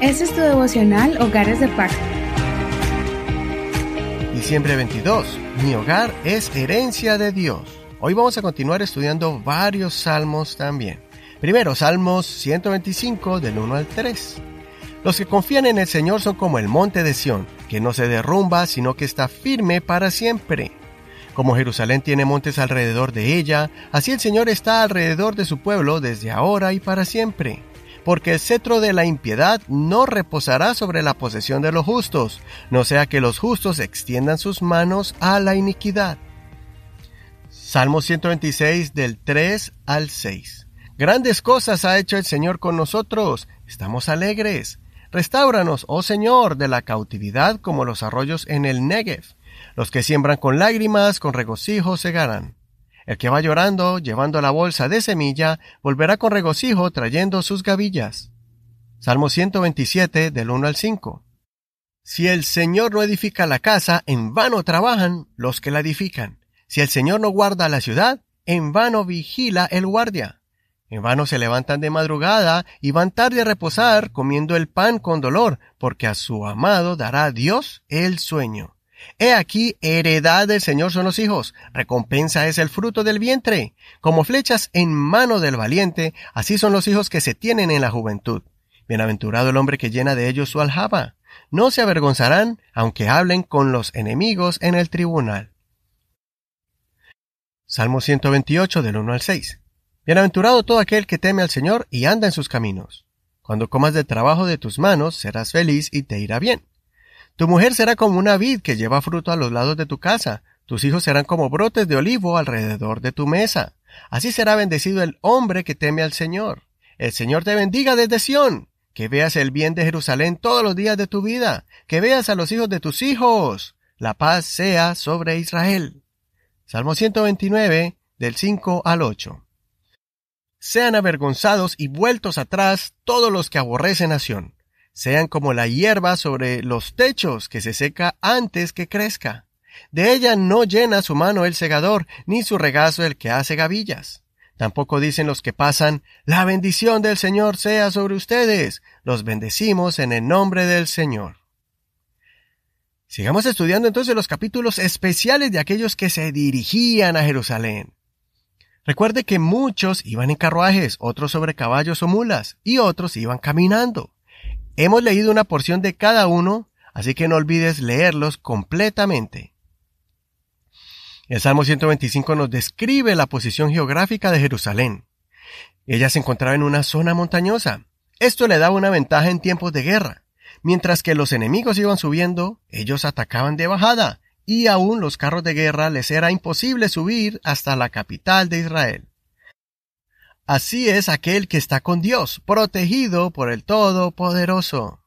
Este es tu devocional Hogares de Pacto. Diciembre 22. Mi hogar es herencia de Dios. Hoy vamos a continuar estudiando varios salmos también. Primero, Salmos 125 del 1 al 3. Los que confían en el Señor son como el monte de Sión, que no se derrumba, sino que está firme para siempre. Como Jerusalén tiene montes alrededor de ella, así el Señor está alrededor de su pueblo desde ahora y para siempre porque el cetro de la impiedad no reposará sobre la posesión de los justos, no sea que los justos extiendan sus manos a la iniquidad. Salmo 126 del 3 al 6. Grandes cosas ha hecho el Señor con nosotros, estamos alegres. Restáuranos, oh Señor, de la cautividad como los arroyos en el Negev. Los que siembran con lágrimas, con regocijo segarán. El que va llorando, llevando la bolsa de semilla, volverá con regocijo trayendo sus gavillas. Salmo 127 del 1 al 5. Si el Señor no edifica la casa, en vano trabajan los que la edifican. Si el Señor no guarda la ciudad, en vano vigila el guardia. En vano se levantan de madrugada y van tarde a reposar comiendo el pan con dolor, porque a su amado dará Dios el sueño. He aquí, heredad del Señor son los hijos, recompensa es el fruto del vientre. Como flechas en mano del valiente, así son los hijos que se tienen en la juventud. Bienaventurado el hombre que llena de ellos su aljaba. No se avergonzarán, aunque hablen con los enemigos en el tribunal. Salmo 128 del 1 al 6. Bienaventurado todo aquel que teme al Señor y anda en sus caminos. Cuando comas del trabajo de tus manos, serás feliz y te irá bien. Tu mujer será como una vid que lleva fruto a los lados de tu casa. Tus hijos serán como brotes de olivo alrededor de tu mesa. Así será bendecido el hombre que teme al Señor. El Señor te bendiga desde Sión. Que veas el bien de Jerusalén todos los días de tu vida. Que veas a los hijos de tus hijos. La paz sea sobre Israel. Salmo 129, del 5 al 8. Sean avergonzados y vueltos atrás todos los que aborrecen a Sión sean como la hierba sobre los techos que se seca antes que crezca. De ella no llena su mano el segador, ni su regazo el que hace gavillas. Tampoco dicen los que pasan, la bendición del Señor sea sobre ustedes. Los bendecimos en el nombre del Señor. Sigamos estudiando entonces los capítulos especiales de aquellos que se dirigían a Jerusalén. Recuerde que muchos iban en carruajes, otros sobre caballos o mulas, y otros iban caminando. Hemos leído una porción de cada uno, así que no olvides leerlos completamente. El Salmo 125 nos describe la posición geográfica de Jerusalén. Ella se encontraba en una zona montañosa. Esto le daba una ventaja en tiempos de guerra. Mientras que los enemigos iban subiendo, ellos atacaban de bajada, y aún los carros de guerra les era imposible subir hasta la capital de Israel. Así es aquel que está con Dios, protegido por el Todopoderoso.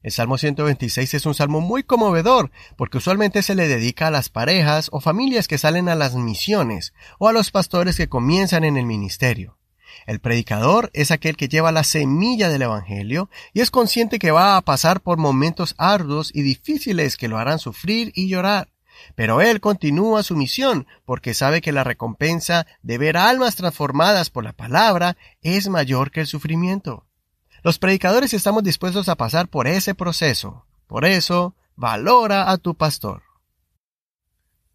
El Salmo 126 es un salmo muy conmovedor, porque usualmente se le dedica a las parejas o familias que salen a las misiones, o a los pastores que comienzan en el ministerio. El predicador es aquel que lleva la semilla del Evangelio y es consciente que va a pasar por momentos arduos y difíciles que lo harán sufrir y llorar. Pero él continúa su misión porque sabe que la recompensa de ver almas transformadas por la palabra es mayor que el sufrimiento. Los predicadores estamos dispuestos a pasar por ese proceso. Por eso, valora a tu pastor.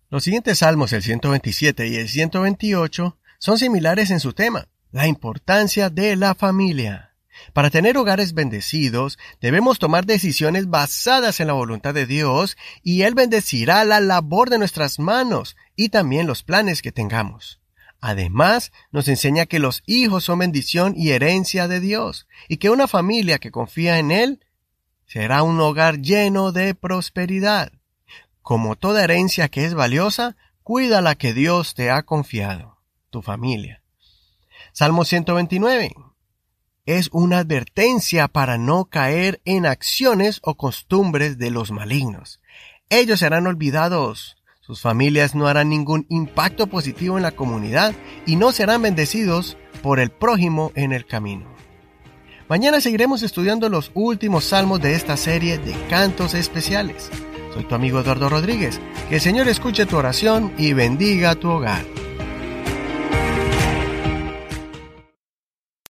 Los siguientes salmos, el 127 y el 128, son similares en su tema, la importancia de la familia. Para tener hogares bendecidos, debemos tomar decisiones basadas en la voluntad de Dios y Él bendecirá la labor de nuestras manos y también los planes que tengamos. Además, nos enseña que los hijos son bendición y herencia de Dios y que una familia que confía en Él será un hogar lleno de prosperidad. Como toda herencia que es valiosa, cuida la que Dios te ha confiado, tu familia. Salmo 129 es una advertencia para no caer en acciones o costumbres de los malignos. Ellos serán olvidados, sus familias no harán ningún impacto positivo en la comunidad y no serán bendecidos por el prójimo en el camino. Mañana seguiremos estudiando los últimos salmos de esta serie de cantos especiales. Soy tu amigo Eduardo Rodríguez. Que el Señor escuche tu oración y bendiga tu hogar.